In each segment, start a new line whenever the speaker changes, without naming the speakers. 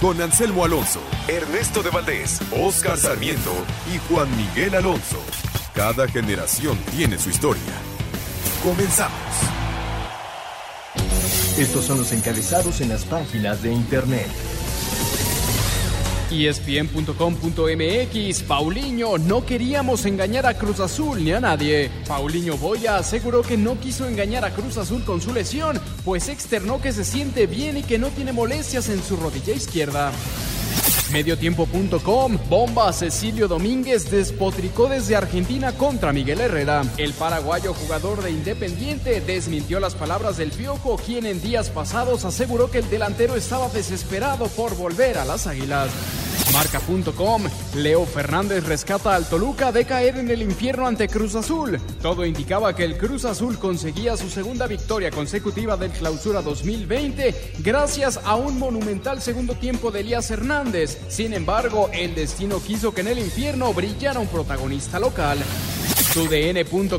Con Anselmo Alonso, Ernesto de Valdés, Oscar Sarmiento y Juan Miguel Alonso. Cada generación tiene su historia. Comenzamos.
Estos son los encabezados en las páginas de internet.
ESPN.com.mx Paulinho, no queríamos engañar a Cruz Azul ni a nadie. Paulinho Boya aseguró que no quiso engañar a Cruz Azul con su lesión, pues externó que se siente bien y que no tiene molestias en su rodilla izquierda. Mediotiempo.com Bomba Cecilio Domínguez despotricó desde Argentina contra Miguel Herrera. El paraguayo jugador de Independiente desmintió las palabras del Piojo, quien en días pasados aseguró que el delantero estaba desesperado por volver a las Águilas. Marca.com Leo Fernández rescata al Toluca de caer en el infierno ante Cruz Azul. Todo indicaba que el Cruz Azul conseguía su segunda victoria consecutiva del Clausura 2020 gracias a un monumental segundo tiempo de Elías Hernández. Sin embargo, el destino quiso que en el infierno brillara un protagonista local. TUDN.com.mx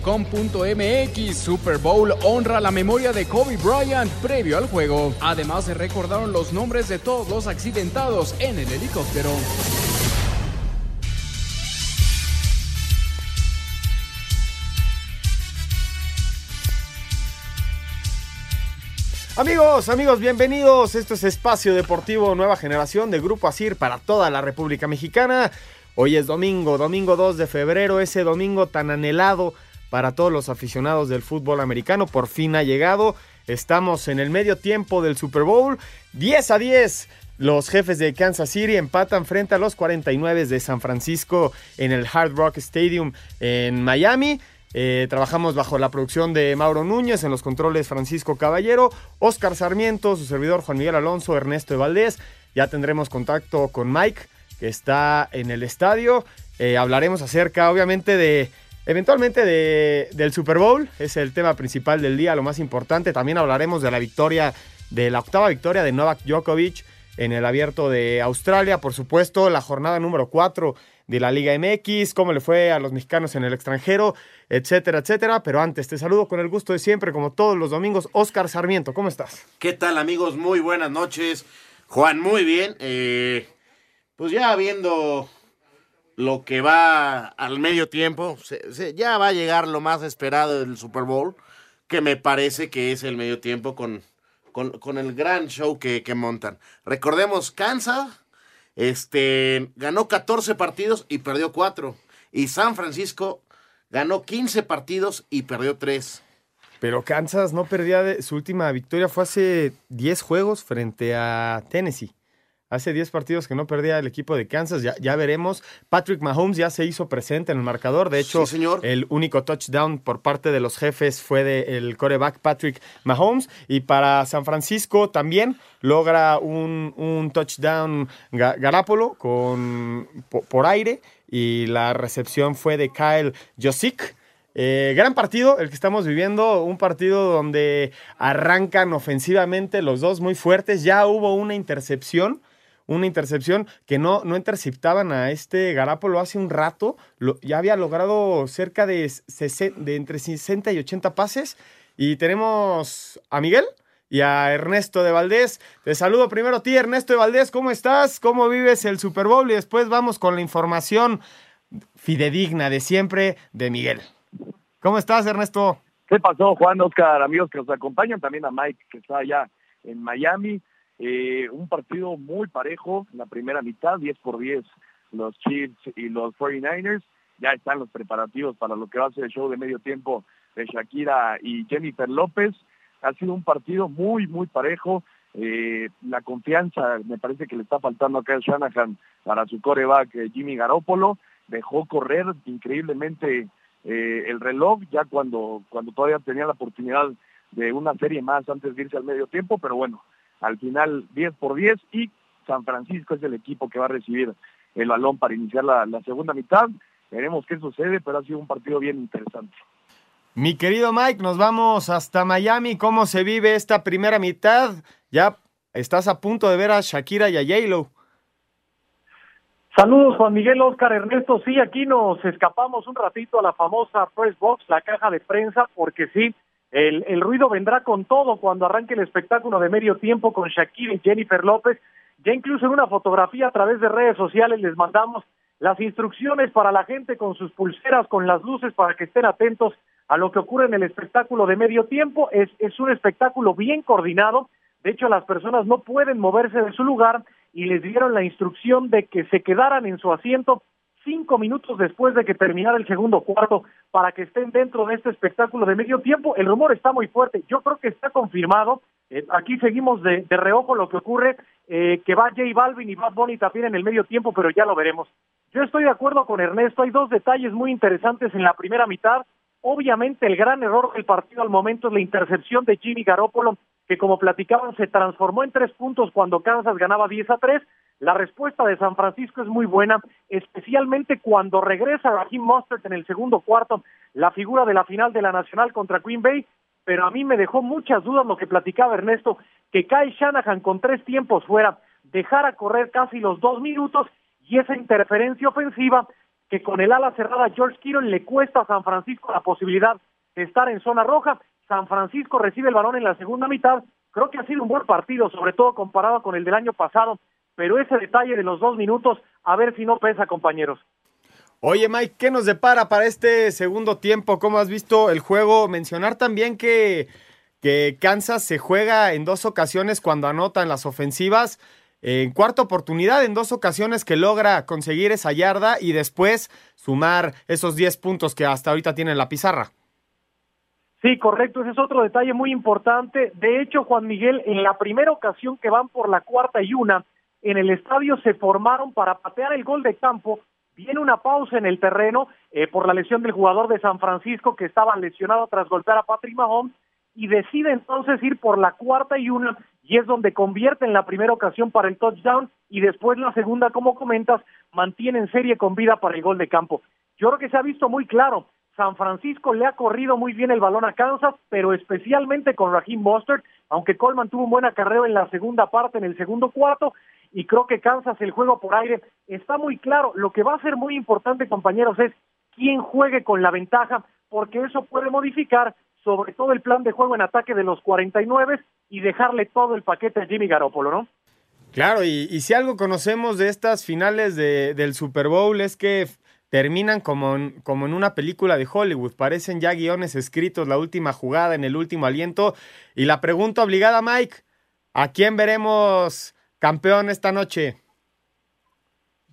Super Bowl honra la memoria de Kobe Bryant previo al juego. Además se recordaron los nombres de todos los accidentados en el helicóptero.
Amigos, amigos, bienvenidos. Esto es Espacio Deportivo Nueva Generación de Grupo Asir para toda la República Mexicana. Hoy es domingo, domingo 2 de febrero, ese domingo tan anhelado para todos los aficionados del fútbol americano. Por fin ha llegado. Estamos en el medio tiempo del Super Bowl. 10 a 10. Los jefes de Kansas City empatan frente a los 49 de San Francisco en el Hard Rock Stadium en Miami. Eh, trabajamos bajo la producción de Mauro Núñez, en los controles Francisco Caballero, Oscar Sarmiento, su servidor Juan Miguel Alonso, Ernesto de Valdés. Ya tendremos contacto con Mike, que está en el estadio. Eh, hablaremos acerca, obviamente, de eventualmente de, del Super Bowl. Es el tema principal del día, lo más importante. También hablaremos de la victoria, de la octava victoria de Novak Djokovic en el abierto de Australia. Por supuesto, la jornada número 4 de la Liga MX, cómo le fue a los mexicanos en el extranjero, etcétera, etcétera. Pero antes, te saludo con el gusto de siempre, como todos los domingos, Oscar Sarmiento, ¿cómo estás?
¿Qué tal amigos? Muy buenas noches. Juan, muy bien. Eh, pues ya viendo lo que va al medio tiempo, ya va a llegar lo más esperado del Super Bowl, que me parece que es el medio tiempo con, con, con el gran show que, que montan. Recordemos, Kansas este, ganó 14 partidos y perdió 4. Y San Francisco ganó 15 partidos y perdió 3.
Pero Kansas no perdía su última victoria fue hace 10 juegos frente a Tennessee. Hace 10 partidos que no perdía el equipo de Kansas, ya, ya veremos. Patrick Mahomes ya se hizo presente en el marcador. De hecho,
Sí, señor.
el único touchdown por parte de los jefes fue del coreback Patrick Mahomes. Y para San Francisco también logra un, un touchdown Ga- Garapolo con, po- por aire. Y la recepción fue de Kyle Josick. Eh, gran partido el que estamos viviendo, un partido donde arrancan ofensivamente los dos muy fuertes. Ya hubo una intercepción, una intercepción que no, no interceptaban a este Garapolo hace un rato. Ya había logrado cerca de, de entre 60 y 80 pases. Y tenemos a Miguel y a Ernesto de Valdés. Te saludo primero a ti, Ernesto de Valdés. ¿Cómo estás? ¿Cómo vives el Super Bowl? Y después vamos con la información fidedigna de siempre de Miguel. ¿Cómo estás, Ernesto?
¿Qué pasó, Juan, Oscar, amigos que nos acompañan? También a Mike, que está allá en Miami. Eh, un partido muy parejo, la primera mitad, 10 por 10, los Chiefs y los 49ers. Ya están los preparativos para lo que va a ser el show de medio tiempo de Shakira y Jennifer López. Ha sido un partido muy, muy parejo. Eh, la confianza me parece que le está faltando a Shanahan para su coreback eh, Jimmy Garoppolo. Dejó correr increíblemente el reloj ya cuando, cuando todavía tenía la oportunidad de una serie más antes de irse al medio tiempo, pero bueno, al final 10 por 10 y San Francisco es el equipo que va a recibir el balón para iniciar la, la segunda mitad. Veremos qué sucede, pero ha sido un partido bien interesante.
Mi querido Mike, nos vamos hasta Miami. ¿Cómo se vive esta primera mitad? Ya estás a punto de ver a Shakira y a J-Lo.
Saludos Juan Miguel, Oscar, Ernesto. Sí, aquí nos escapamos un ratito a la famosa press box, la caja de prensa, porque sí, el, ruido vendrá con todo cuando arranque el espectáculo de medio tiempo con Shakira y Jennifer López. Ya incluso en una fotografía a través de redes sociales les mandamos las instrucciones para la gente con sus pulseras, con las luces, para que estén atentos a lo que ocurre en el espectáculo de medio tiempo. Es, es un espectáculo bien coordinado. De hecho, las personas no pueden moverse de su lugar y les dieron la instrucción de que se quedaran en su asiento cinco minutos después de que terminara el segundo cuarto para que estén dentro de este espectáculo de medio tiempo. El rumor está muy fuerte. Yo creo que está confirmado. Eh, aquí seguimos de, reojo lo que ocurre, eh, que va J Balvin y Bad Bunny también en el medio tiempo, pero ya lo veremos. Yo estoy de acuerdo con Ernesto. Hay dos detalles muy interesantes en la primera mitad. Obviamente el gran error del partido al momento es la intercepción de Jimmy Garoppolo que como platicaban se transformó en tres puntos cuando Kansas ganaba 10 a 3. La respuesta de San Francisco es muy buena, especialmente cuando regresa Raheem Mostert en el segundo cuarto, la figura de la final de la Nacional contra Green Bay, pero a mí me dejó muchas dudas lo que platicaba Ernesto, que Kyle Shanahan con tres tiempos fuera, dejara correr casi los dos minutos y esa interferencia ofensiva que con el ala cerrada George Kittle le cuesta a San Francisco la posibilidad de estar en zona roja San Francisco recibe el balón en la segunda mitad. Creo que ha sido un buen partido, sobre todo comparado con el del año pasado, pero ese detalle de los dos minutos, a ver si no pesa, compañeros.
Oye, Mike, ¿qué nos depara para este segundo tiempo? ¿Cómo has visto el juego? Mencionar también que, Kansas se juega en dos ocasiones cuando anota en las ofensivas. En cuarta oportunidad, en dos ocasiones que logra conseguir esa yarda y después sumar esos 10 puntos que hasta ahorita tiene la pizarra.
Sí, correcto, ese es otro detalle muy importante. De hecho, Juan Miguel, en la primera ocasión que van por la cuarta y una, en el estadio se formaron para patear el gol de campo. Viene una pausa en el terreno eh, por la lesión del jugador de San Francisco que estaba lesionado tras golpear a Patrick Mahomes y decide entonces ir por la cuarta y una y es donde convierte en la primera ocasión para el touchdown y después la segunda, como comentas, mantiene en serie con vida para el gol de campo. Yo creo que se ha visto muy claro San Francisco le ha corrido muy bien el balón a Kansas, pero especialmente con Raheem Mostert, aunque Coleman tuvo un buen acarreo en la segunda parte, en el segundo cuarto, y creo que Kansas el juego por aire está muy claro. Lo que va a ser muy importante, compañeros, es quién juegue con la ventaja, porque eso puede modificar sobre todo el plan de juego en ataque de los 49 y dejarle todo el paquete a Jimmy Garoppolo, ¿no?
Claro, y, si algo conocemos de estas finales de, del Super Bowl es que terminan como en, como en una película de Hollywood, parecen ya guiones escritos, la última jugada en el último aliento. Y la pregunta obligada, Mike, ¿a quién veremos campeón esta noche?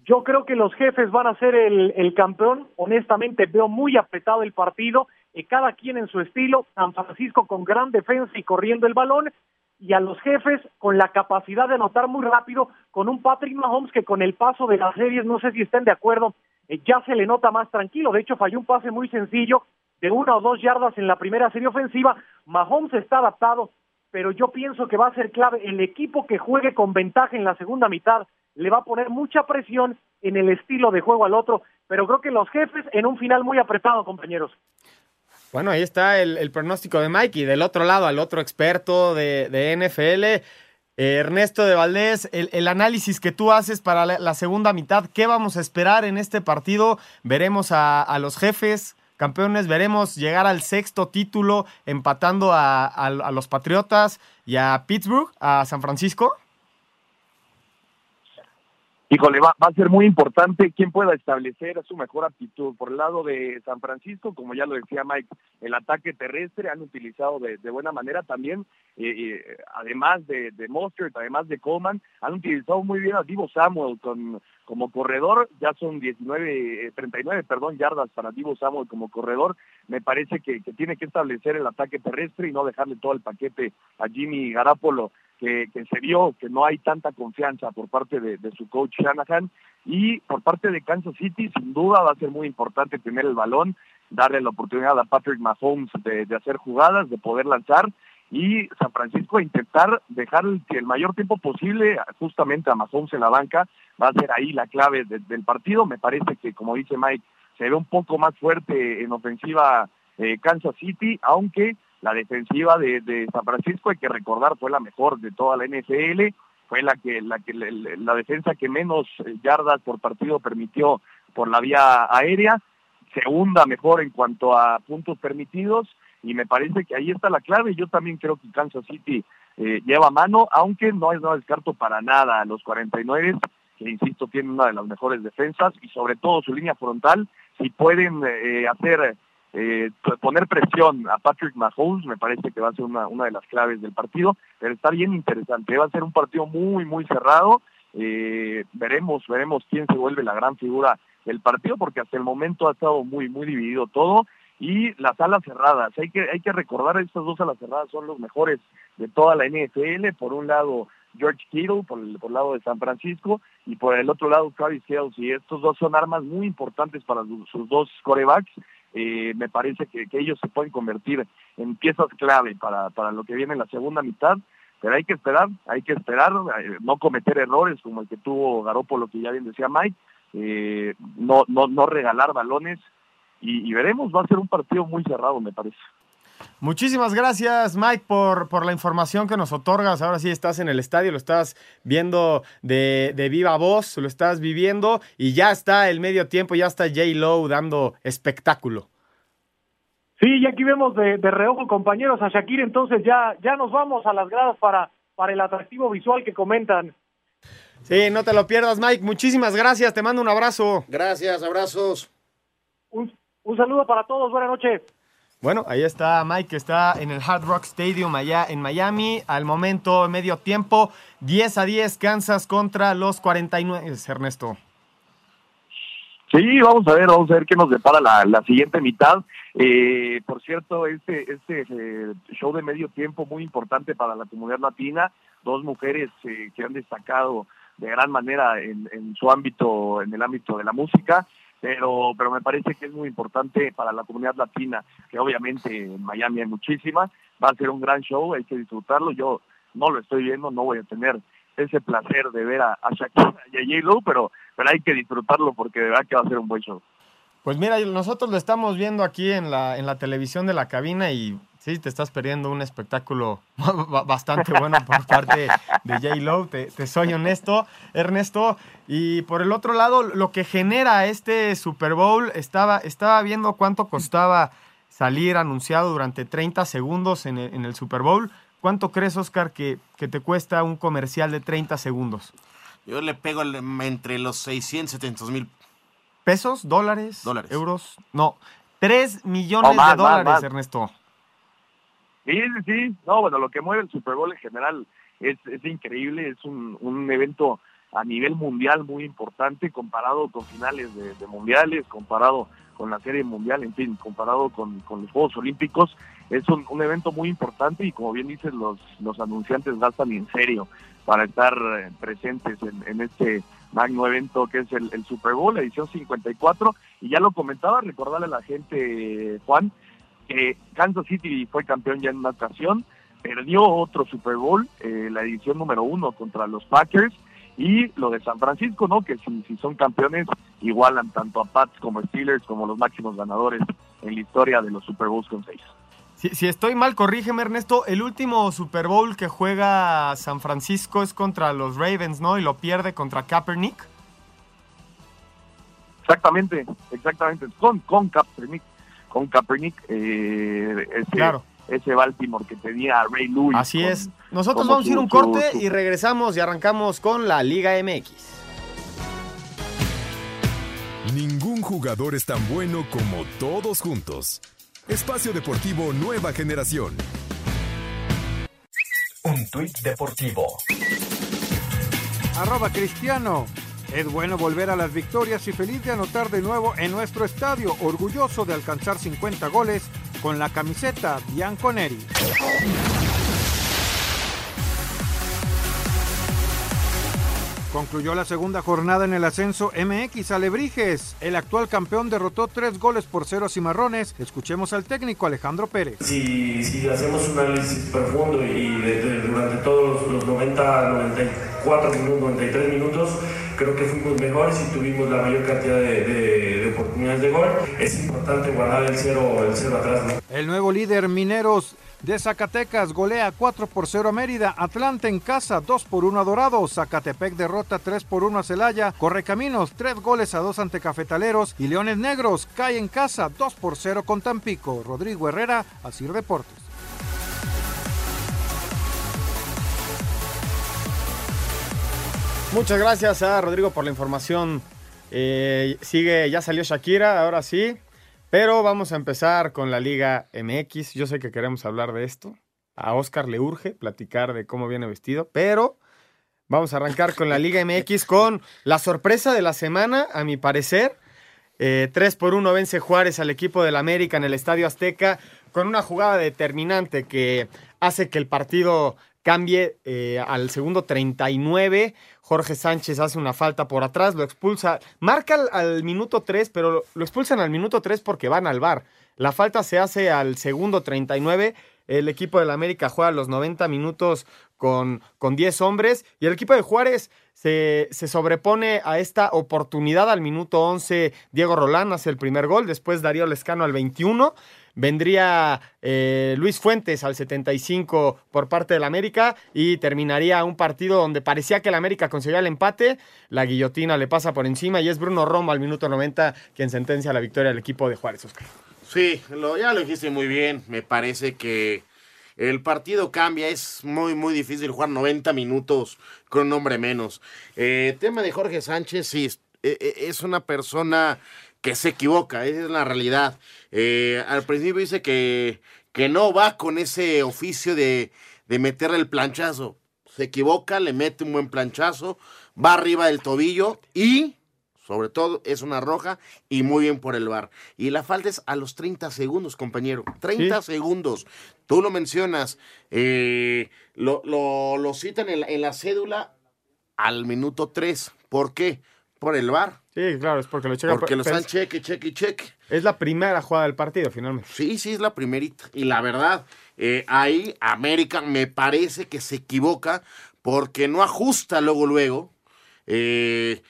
Yo creo que los jefes van a ser el, el campeón. Honestamente, veo muy apretado el partido, y cada quien en su estilo. San Francisco con gran defensa y corriendo el balón, y a los jefes con la capacidad de anotar muy rápido, con un Patrick Mahomes que con el paso de las series, no sé si estén de acuerdo, eh, ya se le nota más tranquilo. De hecho, falló un pase muy sencillo de una o dos yardas en la primera serie ofensiva. Mahomes está adaptado, pero yo pienso que va a ser clave. El equipo que juegue con ventaja en la segunda mitad le va a poner mucha presión en el estilo de juego al otro, pero creo que los jefes en un final muy apretado, compañeros.
Bueno, ahí está el, pronóstico de Mike y del otro lado al otro experto de, de NFL. Ernesto de Valdés, el, análisis que tú haces para la, segunda mitad, ¿qué vamos a esperar en este partido? Veremos a, los jefes campeones, veremos llegar al sexto título empatando a los Patriotas y a Pittsburgh, a San Francisco.
Híjole, va, va, a ser muy importante quién pueda establecer su mejor aptitud. Por el lado de San Francisco, como ya lo decía Mike, el ataque terrestre han utilizado de, buena manera también, eh, eh, además de, de Mostert, además de Coleman, han utilizado muy bien a Divo Samuel con, como corredor, ya son 19, 39, eh, perdón, yardas para Divo Samuel como corredor. Me parece que, que tiene que establecer el ataque terrestre y no dejarle todo el paquete a Jimmy Garapolo que, se vio que no hay tanta confianza por parte de, su coach Shanahan. Y por parte de Kansas City sin duda va a ser muy importante tener el balón darle la oportunidad a Patrick Mahomes de, hacer jugadas, de poder lanzar y San Francisco intentar dejar el, el, mayor tiempo posible justamente a Mahomes en la banca, va a ser ahí la clave de, del partido, me parece que como dice Mike, se ve un poco más fuerte en ofensiva eh, Kansas City, aunque la defensiva de, San Francisco, hay que recordar, fue la mejor de toda la NFL, fue la que, la que la defensa que menos eh, yardas por partido permitió por la vía aérea, segunda mejor en cuanto a puntos permitidos, y me parece que ahí está la clave. Yo también creo que Kansas City eh, lleva mano, aunque no es no descarto para nada a los 49, que insisto tienen una de las mejores defensas y sobre todo su línea frontal, si pueden eh, hacer eh, poner presión a Patrick Mahomes, me parece que va a ser una, una de las claves del partido, pero está bien interesante, va a ser un partido muy, muy cerrado, eh, veremos, veremos quién se vuelve la gran figura del partido, porque hasta el momento ha estado muy, muy dividido todo, y las alas cerradas. Hay que, hay que recordar, estas dos alas cerradas son los mejores de toda la NFL. Por un lado, George Kittle, por el, por lado de San Francisco, y por el otro lado, Travis Y Estos dos son armas muy importantes para sus dos corebacks. Eh, me parece que, que, ellos se pueden convertir en piezas clave para, para lo que viene en la segunda mitad. Pero hay que esperar, hay que esperar, eh, no cometer errores como el que tuvo Garoppolo, que ya bien decía Mike, eh, no, no, no regalar balones, y, veremos, va a ser un partido muy cerrado, me parece.
Muchísimas gracias, Mike, por, por la información que nos otorgas. Ahora sí estás en el estadio, lo estás viendo de, de viva voz, lo estás viviendo y ya está el medio tiempo, ya está J. Lowe dando espectáculo.
Sí, y aquí vemos de, de, reojo, compañeros, a Shakir, entonces ya, ya nos vamos a las gradas para, para el atractivo visual que comentan.
Sí, no te lo pierdas, Mike. Muchísimas gracias, te mando un abrazo.
Gracias, abrazos.
Un, un saludo para todos, buenas noches.
Bueno, ahí está Mike, que está en el Hard Rock Stadium allá en Miami. Al momento, medio tiempo, 10 a 10, Kansas contra los 49, Ernesto.
Sí, vamos a ver, vamos a ver qué nos depara la, siguiente mitad. Eh, por cierto, este, este eh, show de medio tiempo muy importante para la comunidad latina, dos mujeres eh, que han destacado de gran manera en su ámbito, en el ámbito de la música pero, pero me parece que es muy importante para la comunidad latina, que obviamente en Miami hay muchísima, va a ser un gran show, hay que disfrutarlo, yo no lo estoy viendo, no voy a tener ese placer de ver a, a Shakira y a J-Lo, pero, pero hay que disfrutarlo porque de verdad que va a ser un buen show.
Pues mira, nosotros lo estamos viendo aquí en la, en la televisión de la cabina y sí, te estás perdiendo un espectáculo bastante bueno por parte de J. Lowe, te, te, soy honesto, Ernesto. Y por el otro lado, lo que genera este Super Bowl, estaba, estaba viendo cuánto costaba salir anunciado durante 30 segundos en el, en el Super Bowl. ¿Cuánto crees, Oscar, que, que, te cuesta un comercial de 30 segundos?
Yo le pego entre los 600 700 mil.
¿Pesos? ¿Dólares?
Dólares.
¿Euros? No, 3 millones oh, más, de dólares,
más, más.
Ernesto.
Sí, sí, sí. No, bueno, lo que mueve el Super Bowl en general es, es increíble, es un, un evento a nivel mundial muy importante comparado con finales de, mundiales, comparado con la serie mundial, en fin, comparado con, con los Juegos Olímpicos. Es un, un, evento muy importante y como bien dices, los, los anunciantes gastan en serio para estar eh, presentes en, en este magno evento que es el, el, Super Bowl, edición 54. Y ya lo comentaba, recordarle a la gente, Juan, que Kansas City fue campeón ya en una ocasión, perdió otro Super Bowl, eh, la edición número uno contra los Packers, y lo de San Francisco, ¿no? Que si, si, son campeones, igualan tanto a Pats como a Steelers como los máximos ganadores en la historia de los Super Bowls con seis.
Si, si, estoy mal, corrígeme, Ernesto. El último Super Bowl que juega San Francisco es contra los Ravens, ¿no? Y lo pierde contra Kaepernick.
Exactamente, exactamente. Con, con Kaepernick. Con Kaepernick. Eh, ese,
claro
ese Baltimore que tenía a Ray Lewis.
Así con, es. Nosotros vamos a ir un corte su, su... y regresamos y arrancamos con la Liga MX.
Ningún jugador es tan bueno como todos juntos. Espacio Deportivo Nueva Generación.
Un tuit deportivo.
Arroba Cristiano. Es bueno volver a las victorias y feliz de anotar de nuevo en nuestro estadio, orgulloso de alcanzar 50 goles con la camiseta Bianconeri. Concluyó la segunda jornada en el ascenso MX Alebrijes. El actual campeón derrotó tres goles por cero a Cimarrones. Escuchemos al técnico Alejandro Pérez.
Si, hacemos un análisis profundo y durante todos los 90, 94 minutos, 93 minutos, creo que fuimos mejores y tuvimos la mayor cantidad de, de- de oportunidades de gol. Es importante guardar el cero, el cero atrás.
El nuevo líder Mineros de Zacatecas golea 4 por 0 a Mérida, Atlanta en casa 2 por 1 a Dorado, Zacatepec derrota 3 por 1 a Celaya, Correcaminos 3 goles a 2 ante Cafetaleros y Leones Negros cae en casa 2 por 0 con Tampico. Rodrigo Herrera, Asir Deportes.
Muchas gracias a Rodrigo por la información. Eh, sigue, ya salió Shakira, ahora sí. Pero vamos a empezar con la Liga MX. Yo sé que queremos hablar de esto. A Oscar le urge platicar de cómo viene vestido, pero vamos a arrancar con la Liga MX con la sorpresa de la semana, a mi parecer. Eh, 3 por 1 vence Juárez al equipo del América en el Estadio Azteca con una jugada determinante que hace que el partido cambie eh, al segundo 39. Jorge Sánchez hace una falta por atrás, lo expulsa, marca al, minuto 3, pero lo, lo expulsan al minuto 3 porque van al bar. La falta se hace al segundo 39. El equipo del América juega los 90 minutos con, con 10 hombres y el equipo de Juárez se, se sobrepone a esta oportunidad al minuto 11. Diego Rolán hace el primer gol, después Darío Lescano al 21. Vendría eh, Luis Fuentes al 75 por parte del América y terminaría un partido donde parecía que el América conseguía el empate. La guillotina le pasa por encima y es Bruno Romo al minuto 90 quien sentencia la victoria del equipo de Juárez. Oscar.
Sí, lo, ya lo dijiste muy bien. Me parece que el partido cambia. Es muy, muy difícil jugar 90 minutos con un hombre menos. Eh, tema de Jorge Sánchez, sí, es, eh, es una persona que se equivoca, esa es la realidad. Eh, al principio dice que, que no va con ese oficio de, de meterle el planchazo. Se equivoca, le mete un buen planchazo, va arriba del tobillo y sobre todo es una roja y muy bien por el bar. Y la falta es a los 30 segundos, compañero. 30 segundos. Tú lo mencionas, eh, lo, lo, lo citan en la, en la cédula al minuto 3. ¿Por qué? Por el bar.
Sí, claro, es porque lo checa.
Porque lo están cheque, cheque, cheque.
Es la primera jugada del partido, finalmente.
Sí, sí, es la primerita. Y la verdad, eh, ahí América me parece que se equivoca porque no ajusta luego, luego. Eh,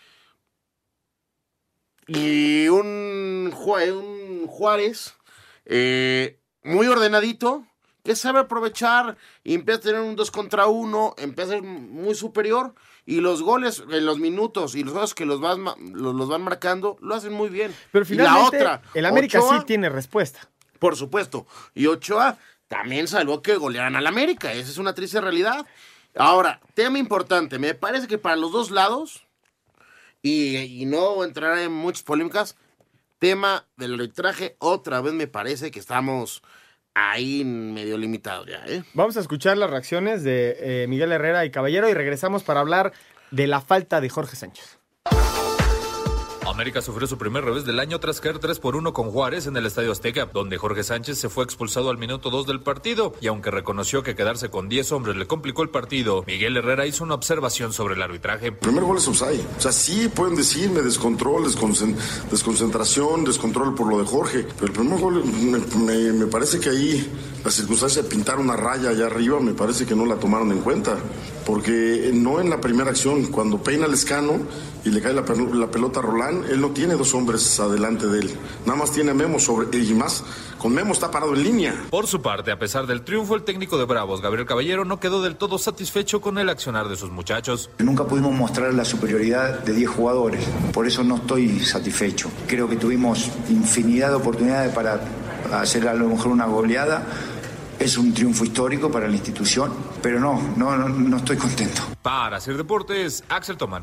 y un, un Juárez eh, muy ordenadito, que sabe aprovechar y empieza a tener un 2 contra 1, empieza a ser muy superior. Y los goles en los minutos y los goles que los van, ma- los, los van marcando lo hacen muy bien.
Pero
Y
finalmente,
la otra,
el América
Ochoa,
sí tiene respuesta.
por supuesto. Y Ochoa también salvó que golearan al América. Esa es una triste realidad. Ahora, tema importante. Me parece que para los dos lados, y, y no entrar en muchas polémicas, tema del arbitraje, otra vez me parece que estamos ahí medio limitados ya, ¿eh?
Vamos a escuchar las reacciones de eh, Miguel Herrera y Caballero y regresamos para hablar de la falta de Jorge Sánchez.
América sufrió su primer revés del año tras caer 3 por 1 con Juárez en el Estadio Azteca, donde Jorge Sánchez se fue expulsado al minuto 2 del partido y aunque reconoció que quedarse con 10 hombres le complicó el partido, Miguel Herrera hizo una observación sobre el arbitraje.
Primer gol es offside. O sea, sí pueden decirme descontrol, desconcen- desconcentración, descontrol por lo de Jorge. Pero el primer gol me, me- me parece que ahí la circunstancia de pintar una raya allá arriba me parece que no la tomaron en cuenta. Porque no en la primera acción, cuando peina el escano y le cae la, pel- la pelota a Rolán, él no tiene dos hombres adelante de él. Nada más tiene a Memo sobre y más. Con Memo está parado en línea.
Por su parte, a pesar del triunfo, el técnico de Bravos, Gabriel Caballero, no quedó del todo satisfecho con el accionar de sus muchachos.
Nunca pudimos mostrar la superioridad de 10 jugadores, por eso no estoy satisfecho. Creo que tuvimos infinidad de oportunidades para hacer a lo mejor una goleada. Es un triunfo histórico para la institución, pero no, no, no, no estoy contento.
Para hacer deportes, Axel Tomán.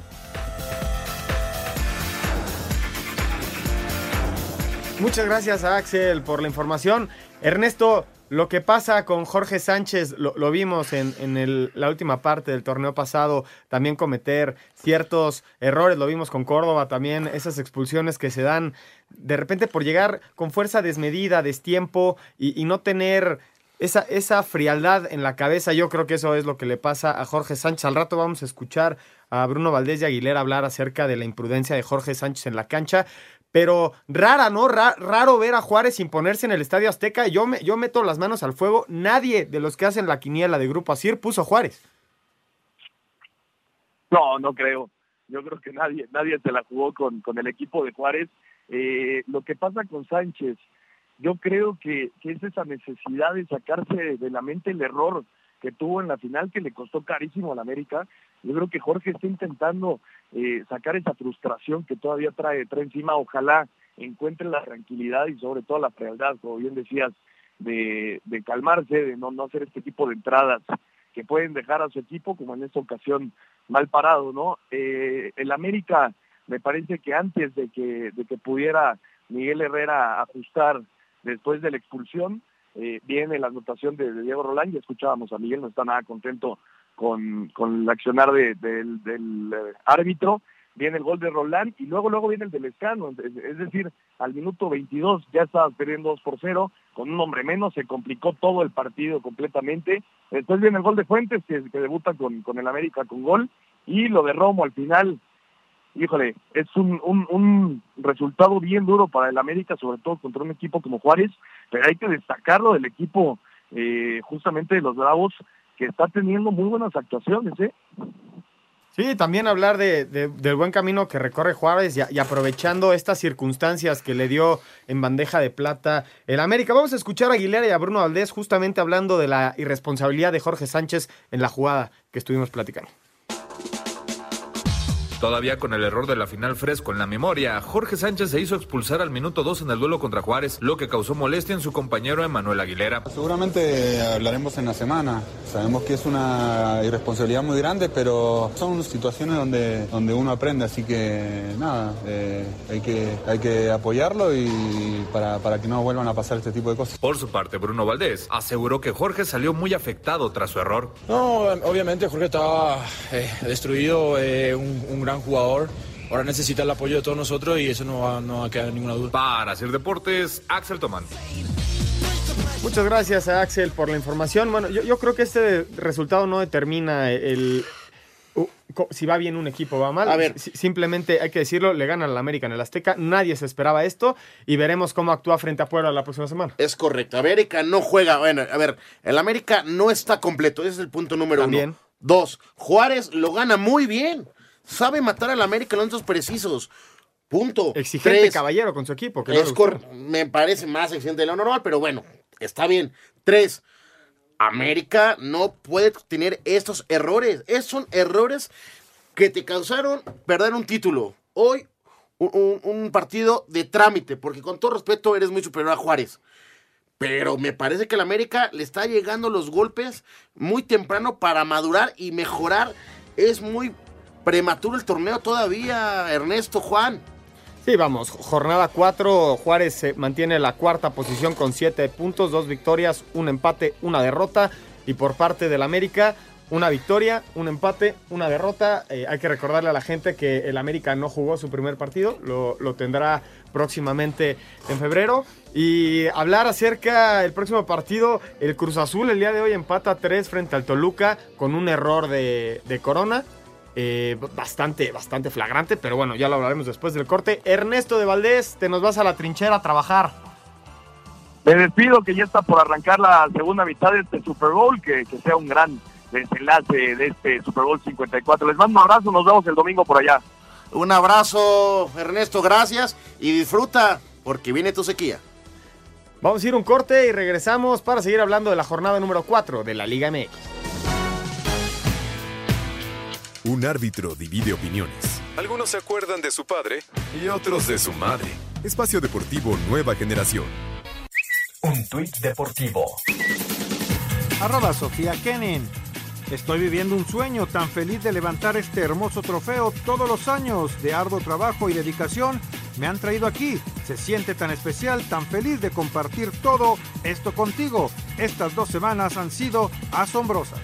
Muchas gracias a Axel por la información. Ernesto, lo que pasa con Jorge Sánchez, lo, vimos en, en el- la última parte del torneo pasado, también cometer ciertos errores, lo vimos con Córdoba también, esas expulsiones que se dan de repente por llegar con fuerza desmedida, destiempo y, y no tener esa, esa frialdad en la cabeza, yo creo que eso es lo que le pasa a Jorge Sánchez. Al rato vamos a escuchar a Bruno Valdés y Aguilera hablar acerca de la imprudencia de Jorge Sánchez en la cancha. Pero rara, ¿no? raro ver a Juárez imponerse en el Estadio Azteca. Yo, me, yo meto las manos al fuego. Nadie de los que hacen la quiniela de Grupo Asir puso Juárez.
No, no creo. Yo creo que nadie, nadie se la jugó con, con el equipo de Juárez. Eh, lo que pasa con Sánchez, yo creo que, que, es esa necesidad de sacarse de la mente el error que tuvo en la final que le costó carísimo a la América. Yo creo que Jorge está intentando eh, sacar esa frustración que todavía trae, trae encima. Ojalá encuentre la tranquilidad y sobre todo la frialdad, como bien decías, de, de calmarse, de no, no hacer este tipo de entradas que pueden dejar a su equipo, como en esta ocasión, mal parado, ¿no? Eh, el América, me parece que antes de que, de que pudiera Miguel Herrera ajustar después de la expulsión, eh, viene la anotación de, Diego Rolán, y escuchábamos a Miguel, no está nada contento con, con el accionar del, del eh, árbitro, viene el gol de Roland y luego luego viene el del Escano, es decir, al minuto 22 ya estabas perdiendo 2 por 0, con un hombre menos se complicó todo el partido completamente, después viene el gol de Fuentes que, que debuta con, con el América con gol y lo de Romo al final, híjole, es un, un, un resultado bien duro para el América, sobre todo contra un equipo como Juárez, pero hay que destacarlo del equipo eh, justamente de los Bravos, que está teniendo muy buenas actuaciones, ¿eh?
Sí, también hablar de, del buen camino que recorre Juárez y, aprovechando estas circunstancias que le dio en bandeja de plata el América. Vamos a escuchar a Aguilera y a Bruno Valdés justamente hablando de la irresponsabilidad de Jorge Sánchez en la jugada que estuvimos platicando.
Todavía con el error de la final fresco en la memoria, Jorge Sánchez se hizo expulsar al minuto 2 en el duelo contra Juárez, lo que causó molestia en su compañero Emanuel Aguilera.
Seguramente hablaremos en la semana. Sabemos que es una irresponsabilidad muy grande, pero son situaciones donde, donde uno aprende, así que nada, eh, hay, que, hay que apoyarlo y para, para que no vuelvan a pasar este tipo de cosas.
Por su parte, Bruno Valdés aseguró que Jorge salió muy afectado tras su error.
No, obviamente Jorge estaba eh, destruido, eh, un, un gran jugador. Ahora necesita el apoyo de todos nosotros y eso no va, no va a quedar ninguna duda.
Para hacer deportes, Axel Tomán.
Muchas gracias a Axel por la información. Bueno, yo, creo que este resultado no determina el, si va bien un equipo o va mal.
A ver.
Simplemente hay que decirlo, le ganan al América en el Azteca. Nadie se esperaba esto y veremos cómo actúa frente a Puebla la próxima semana.
Es correcto. América no juega. Bueno, a ver, el América no está completo. Ese es el punto número uno. Dos, Juárez lo gana muy bien sabe matar al América en momentos precisos. Punto.
Exigente caballero con su equipo. Que
me parece más exigente de lo normal, pero bueno, está bien. Tres. América no puede tener estos errores. Esos son errores que te causaron perder un título. Hoy, un, un, partido de trámite, porque con todo respeto eres muy superior a Juárez. Pero me parece que el América le está llegando los golpes muy temprano para madurar y mejorar. Es muy prematuro el torneo todavía, Ernesto Juan.
Sí, vamos, jornada 4, Juárez se mantiene la cuarta posición con 7 puntos, dos victorias, un empate, una derrota. Y por parte del América, una victoria, un empate, una derrota. Eh, hay que recordarle a la gente que el América no jugó su primer partido, lo, tendrá próximamente en febrero. Y hablar acerca del próximo partido, el Cruz Azul el día de hoy empata 3 frente al Toluca con un error de, de Corona. Eh, bastante, bastante flagrante, pero bueno, ya lo hablaremos después del corte. Ernesto de Valdés, te nos vas a la trinchera a trabajar.
Me despido que ya está por arrancar la segunda mitad de este Super Bowl, que, sea un gran desenlace de este Super Bowl 54. Les mando un abrazo, nos vemos el domingo por allá.
Un abrazo, Ernesto, gracias y disfruta porque viene tu sequía.
Vamos a ir un corte y regresamos para seguir hablando de la jornada número 4 de la Liga MX.
Un árbitro divide opiniones. Algunos se acuerdan de su padre y otros de su madre. Espacio Deportivo Nueva Generación.
Un tuit deportivo.
Arroba Sofía Kenin. Estoy viviendo un sueño tan feliz de levantar este hermoso trofeo todos los años de arduo trabajo y dedicación. Me han traído aquí. Se siente tan especial, tan feliz de compartir todo esto contigo. Estas dos semanas han sido asombrosas.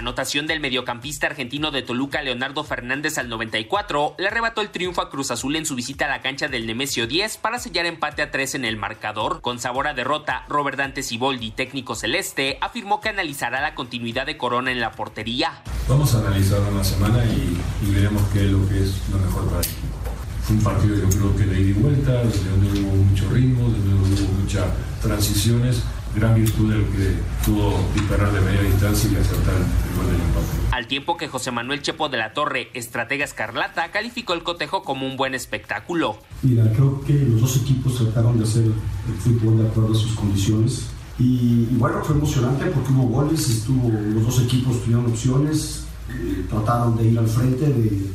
Anotación del mediocampista argentino de Toluca, Leonardo Fernández, al 94, le arrebató el triunfo a Cruz Azul en su visita a la cancha del Nemesio 10 para sellar empate a 3 en el marcador. Con sabor a derrota, Robert Dante Siboldi, técnico celeste, afirmó que analizará la continuidad de Corona en la portería.
Vamos a analizar una semana y, veremos qué es lo que es lo mejor para el equipo. Fue un partido yo creo que de ida y vuelta, donde hubo mucho ritmo, donde hubo muchas transiciones gran virtud del que pudo disparar de media distancia y acertar el gol del empate.
Al tiempo que José Manuel Chepo de la Torre, estratega escarlata, calificó el cotejo como un buen espectáculo.
Mira, creo que los dos equipos trataron de hacer el fútbol de acuerdo a sus condiciones. Y, y bueno, fue emocionante porque hubo goles, estuvo, los dos equipos tuvieron opciones, eh, trataron de ir al frente, de,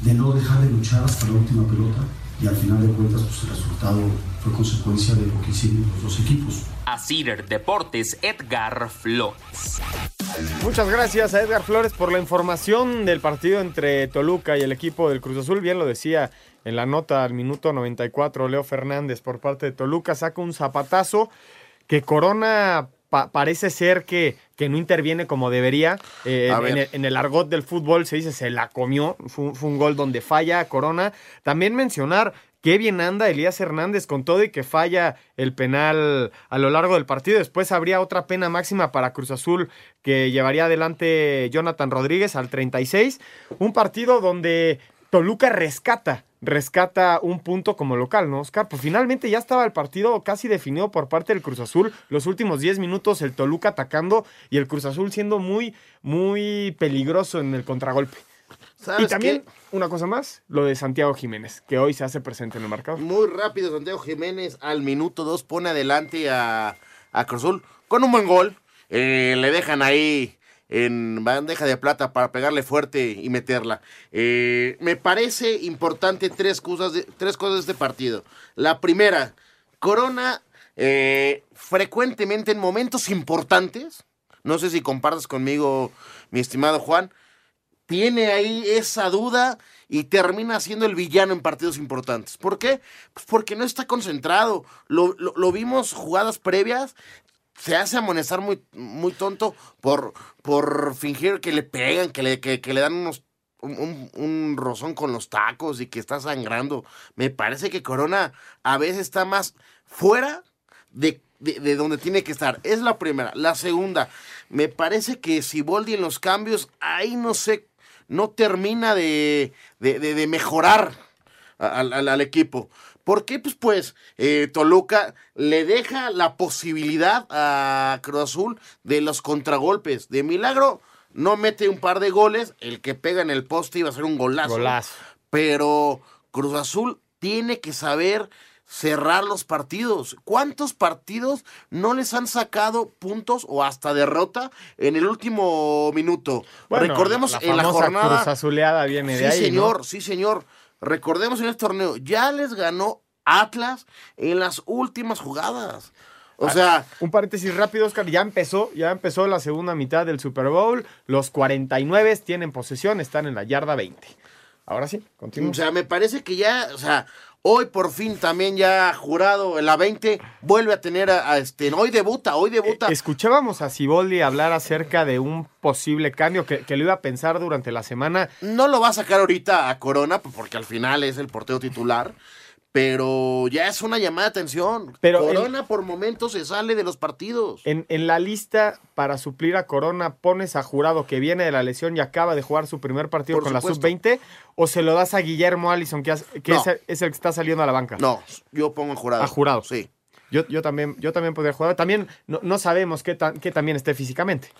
de no dejar de luchar hasta la última pelota. Y al final de cuentas, pues el resultado fue consecuencia de lo que hicieron los dos equipos.
A Cider Deportes, Edgar Flores.
Muchas gracias a Edgar Flores por la información del partido entre Toluca y el equipo del Cruz Azul. Bien lo decía en la nota al minuto 94 Leo Fernández por parte de Toluca. Saca un zapatazo que Corona pa parece ser que, que, no interviene como debería. Eh, en, el, en, el, argot del fútbol se dice se la comió. Fue, fue un gol donde falla Corona. También mencionar qué bien anda Elías Hernández con todo y que falla el penal a lo largo del partido. Después habría otra pena máxima para Cruz Azul que llevaría adelante Jonathan Rodríguez al 36. Un partido donde Toluca rescata, rescata un punto como local, ¿no, Oscar? Pues finalmente ya estaba el partido casi definido por parte del Cruz Azul. Los últimos 10 minutos el Toluca atacando y el Cruz Azul siendo muy, muy peligroso en el contragolpe. Y también, qué? una cosa más, lo de Santiago Jiménez, que hoy se hace presente en el marcador.
Muy rápido, Santiago Jiménez al minuto 2 pone adelante a, a Cruzul con un buen gol. Eh, le dejan ahí en bandeja de plata para pegarle fuerte y meterla. Eh, me parece importante tres cosas, de, tres cosas de este partido. La primera, Corona eh, frecuentemente en momentos importantes, no sé si compartas conmigo, mi estimado Juan, tiene ahí esa duda y termina siendo el villano en partidos importantes. ¿Por qué? Pues porque no está concentrado. Lo, lo, vimos jugadas previas. Se hace amonestar muy, muy tonto por, por fingir que le pegan, que le, que, le dan unos un, un, rozón con los tacos y que está sangrando. Me parece que Corona a veces está más fuera de, de, de, donde tiene que estar. Es la primera. La segunda, me parece que Siboldi en los cambios, ahí no sé no termina de, de, de, de mejorar al, al, al, equipo. ¿Por qué? Pues, pues eh, Toluca le deja la posibilidad a Cruz Azul de los contragolpes. De milagro, no mete un par de goles. El que pega en el poste iba a ser un golazo.
Golazo.
Pero Cruz Azul tiene que saber cerrar los partidos. ¿Cuántos partidos no les han sacado puntos o hasta derrota en el último minuto?
Bueno,
Recordemos
la
en la jornada.
Cruz Azuleada viene
sí,
de ahí.
señor,
¿no?
sí, señor. Recordemos en este torneo, ya les ganó Atlas en las últimas jugadas. O sea,
un paréntesis rápido, Oscar, ya empezó, ya empezó la segunda mitad del Super Bowl. Los 49 tienen posesión, están en la yarda 20. Ahora sí, continúa.
O sea, me parece que ya, o sea, Hoy por fin también ya jurado en la 20 vuelve a tener a, a este hoy debuta, hoy debuta.
Eh, escuchábamos a Siboldi hablar acerca de un posible cambio que, que, lo iba a pensar durante la semana.
No lo va a sacar ahorita a Corona porque al final es el porteo titular. Pero ya es una llamada de atención.
Pero
Corona en, por momentos se sale de los partidos.
En, en, la lista para suplir a Corona pones a Jurado que viene de la lesión y acaba de jugar su primer partido
por
con
supuesto.
la sub-20 o se lo das a Guillermo Allison que, que no. es, el, es, el, que está saliendo a la banca.
No, yo pongo a Jurado.
A Jurado.
Sí.
Yo, yo, también, yo también podría jugar. También no, no sabemos qué, tan, qué también esté físicamente.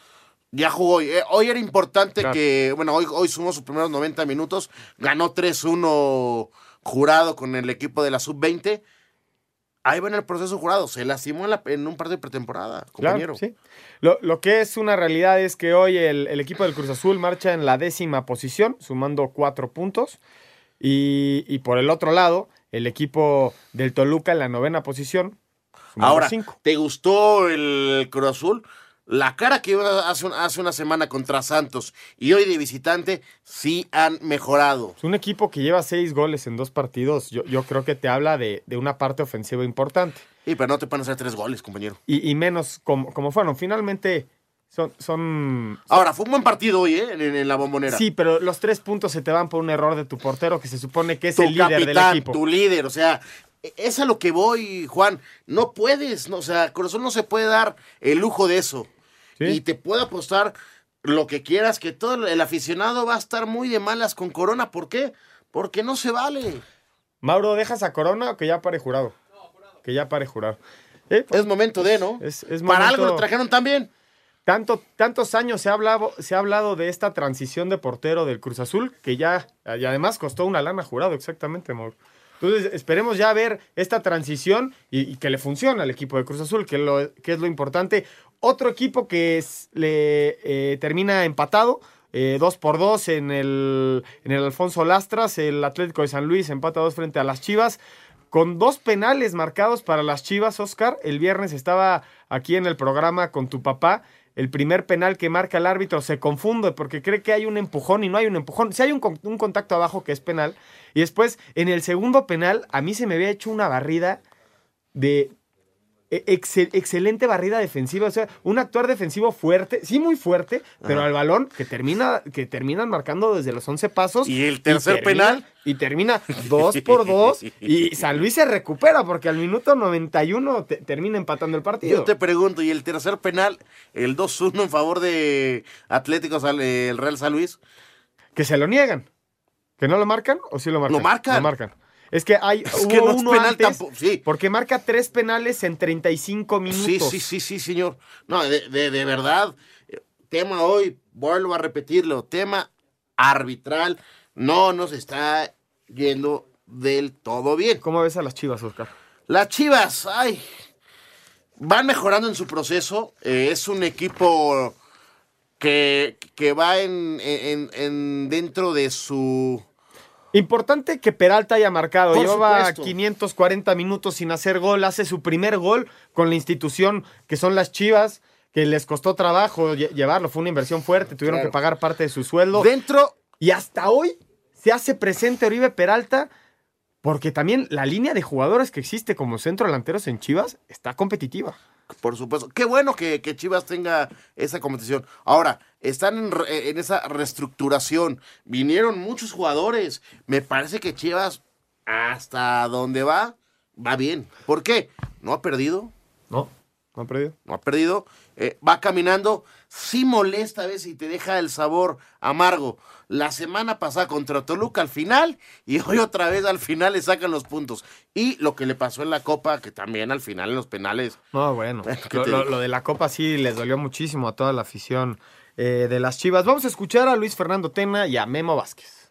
Ya jugó hoy. Eh, hoy era importante claro. que, bueno, hoy, hoy sumó sus primeros 90 minutos, ganó 3-1 jurado con el equipo de la sub-20. Ahí va en el proceso jurado. Se lastimó en, la, en un par de pretemporada, compañero.
Claro, sí. Lo, lo, que es una realidad es que hoy el, el, equipo del Cruz Azul marcha en la décima posición, sumando cuatro puntos. Y, y por el otro lado, el equipo del Toluca en la novena posición.
Ahora,
cinco.
¿te gustó el Cruz Azul? La cara que hace, hace una semana contra Santos y hoy de visitante sí han mejorado.
Es un equipo que lleva seis goles en dos partidos. Yo, yo creo que te habla de, de, una parte ofensiva importante.
Y pero no te pueden hacer tres goles, compañero.
Y, y menos como, como fueron. Finalmente, Son, son...
Ahora, fue un buen partido hoy, ¿eh? En, en la bombonera.
Sí, pero los tres puntos se te van por un error de tu portero que se supone que es
tu
el líder del equipo.
tu líder, o sea, e- es a lo que voy, Juan. No puedes, no, o sea, Corazón no se puede dar el lujo de eso. Y te puedo apostar lo que quieras, que todo el aficionado va a estar muy de malas con Corona. ¿Por qué? Porque no se vale.
Mauro, ¿dejas a Corona o que ya pare jurado? Que ya pare jurado.
es momento de, ¿no?
Es, es
Para algo lo trajeron también.
Tanto, tantos años se ha, hablado, se ha hablado de esta transición de portero del Cruz Azul, que ya, y además costó una lana jurado, exactamente, Mauro. Entonces, esperemos ya ver esta transición y, que le funcione al equipo de Cruz Azul, que, lo, es lo importante. Otro equipo que le eh, termina empatado, eh, dos por dos en el, en el Alfonso Lastras, el Atlético de San Luis empata dos frente a las Chivas. Con dos penales marcados para las Chivas, Oscar. El viernes estaba aquí en el programa con tu papá. El primer penal que marca el árbitro se confunde porque cree que hay un empujón y no hay un empujón. Si hay un, un contacto abajo que es penal. Y después, en el segundo penal, a mí se me había hecho una barrida de excel- excelente barrida defensiva, o sea, un actuar defensivo fuerte, sí muy fuerte, pero
Ajá.
al balón que termina que terminan marcando desde los 11 pasos.
Y el tercer
termina-
penal.
Y termina 2 por 2 y San Luis se recupera porque al minuto 91 te- termina empatando el partido.
Yo te pregunto, ¿y el tercer penal, el 2-1 en favor de Atlético, eh, el Real San Luis?
Que se lo niegan. ¿Que no lo marcan o sí lo marcan?
Lo marcan.
Lo marcan. Es que hay
Es
hubo
que no
uno
penal
antes,
tampoco, sí.
porque marca tres penales en 35 minutos.
Sí, sí, sí, sí, señor. No, de, de- de verdad, tema hoy, vuelvo a repetirlo, tema arbitral, no nos está yendo del todo bien.
¿Cómo ves a las Chivas, Oscar?
Las Chivas, ay, van mejorando en su proceso. eh, es un equipo que, que va en, en- en- dentro de su...
Importante que Peralta haya marcado.
Por
Llevaba
supuesto.
540 minutos sin hacer gol. Hace su primer gol con la institución que son las Chivas, que les costó trabajo lle- llevarlo. Fue una inversión fuerte. Tuvieron
Claro.
que pagar parte de su sueldo.
Dentro.
Y hasta hoy se hace presente Oribe Peralta. Porque también la línea de jugadores que existe como centro delanteros en Chivas está competitiva.
Por supuesto. Qué bueno que, que Chivas tenga esa competición. Ahora, están en, re- en esa reestructuración. Vinieron muchos jugadores. Me parece que Chivas, hasta donde va, va bien. ¿Por qué? No ha perdido.
No, no ha perdido.
No ha perdido. Eh, va caminando. Sí molesta a veces y te deja el sabor amargo. La semana pasada contra Toluca al final y hoy otra vez al final le sacan los puntos. Y lo que le pasó en la Copa, que también al final en los penales.
No, bueno.
¿Qué
Lo,
te
lo-
digo?
lo de la Copa sí les dolió muchísimo a toda la afición eh, de las Chivas. Vamos a escuchar a Luis Fernando Tena y a Memo Vázquez.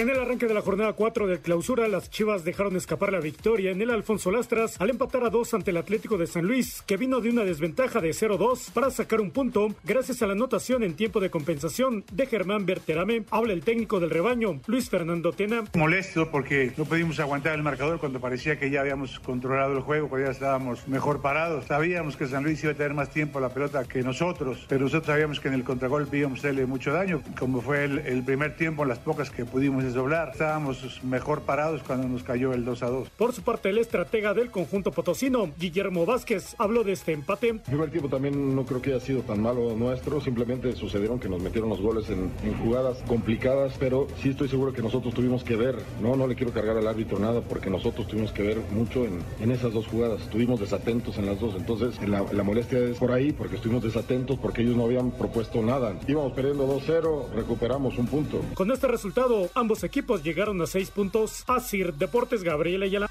En el arranque de la jornada 4 del clausura, las Chivas dejaron escapar la victoria en el Alfonso Lastras al empatar a dos ante el Atlético de San Luis, que vino de una desventaja de 0-2 para sacar un punto gracias a la anotación en tiempo de compensación de Germán Berterame. Habla el técnico del rebaño, Luis Fernando Tena.
Molesto porque no pudimos aguantar el marcador cuando parecía que ya habíamos controlado el juego, cuando ya estábamos mejor parados. Sabíamos que San Luis iba a tener más tiempo la pelota que nosotros, pero nosotros sabíamos que en el contragolpe íbamos a hacerle mucho daño, como fue el, el primer tiempo, en las pocas que pudimos desdoblar. Estábamos mejor parados cuando nos cayó el 2 a 2.
Por su parte, el estratega del conjunto potosino, Guillermo Vázquez, habló de este empate.
El primer tiempo también no creo que haya sido tan malo nuestro, simplemente sucedieron que nos metieron los goles en, en jugadas complicadas, pero sí estoy seguro que nosotros tuvimos que ver, no, no le quiero cargar al árbitro nada, porque nosotros tuvimos que ver mucho en, en esas dos jugadas, estuvimos desatentos en las dos, entonces la, la molestia es por ahí, porque estuvimos desatentos, porque ellos no habían propuesto nada. Íbamos perdiendo 2-0, recuperamos un punto.
Con este resultado, ambos equipos llegaron a seis puntos. Asir Deportes, Gabriel Ayala.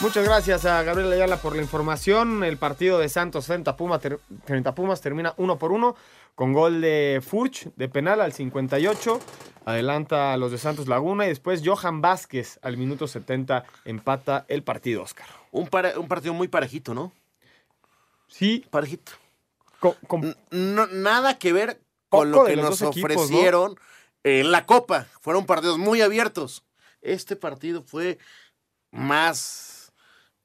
Muchas gracias a Gabriel Ayala por la información. El partido de Santos frente a, Puma ter- frente a Pumas termina uno por uno con gol de Furch de penal al 58. Adelanta a los de Santos Laguna y después Johan Vázquez al minuto 70 empata el partido, Oscar.
Un, partido muy parejito, ¿no?
Sí.
Parejito.
Con,
N- no- nada que ver con
Poco
lo que nos
¿no?
En la Copa. Fueron partidos muy abiertos. Este partido fue más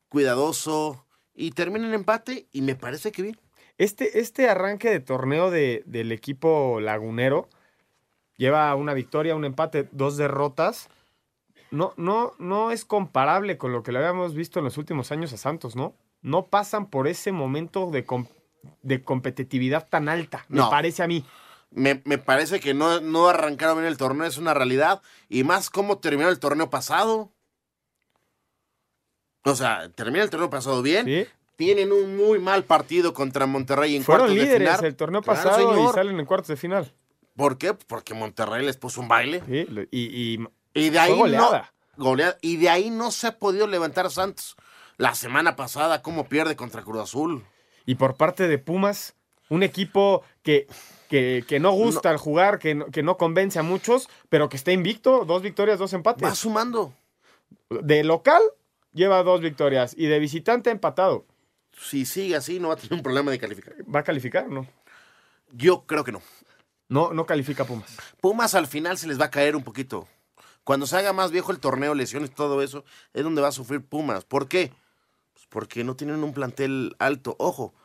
cuidadoso y termina en empate y me parece que bien.
Este, este arranque de torneo de- del equipo lagunero lleva una victoria, un empate, dos derrotas. No, no, no es comparable con lo que le habíamos visto en los últimos años a Santos, ¿no? no pasan por ese momento de, com- de competitividad tan alta, me
No.
parece a mí.
Me, me parece que no, no arrancaron bien el torneo, es una realidad. Y más cómo terminó el torneo pasado. O sea, termina el torneo pasado bien. Tienen un muy mal partido contra Monterrey en
Fueron
cuartos de final.
el torneo
Claro,
pasado y salen en cuartos de final.
¿Por qué? Porque Monterrey les puso un baile.
y,
y, de ahí
fue goleada.
no goleada. y de ahí no se ha podido levantar Santos. La semana pasada, cómo pierde contra Cruz Azul.
Y por parte de Pumas, un equipo que, que, que no gusta al jugar, que no, que no convence a muchos, pero que está invicto, dos victorias, dos empates.
Va sumando.
De local lleva dos victorias y de visitante empatado.
Si sigue así, no va a tener un problema de calificar.
¿Va a calificar o no?
Yo creo que no.
No, no califica Pumas.
Pumas al final se les va a caer un poquito. Cuando se haga más viejo el torneo, lesiones, todo eso, es donde va a sufrir Pumas. ¿Por qué? Pues porque no tienen un plantel alto. Ojo,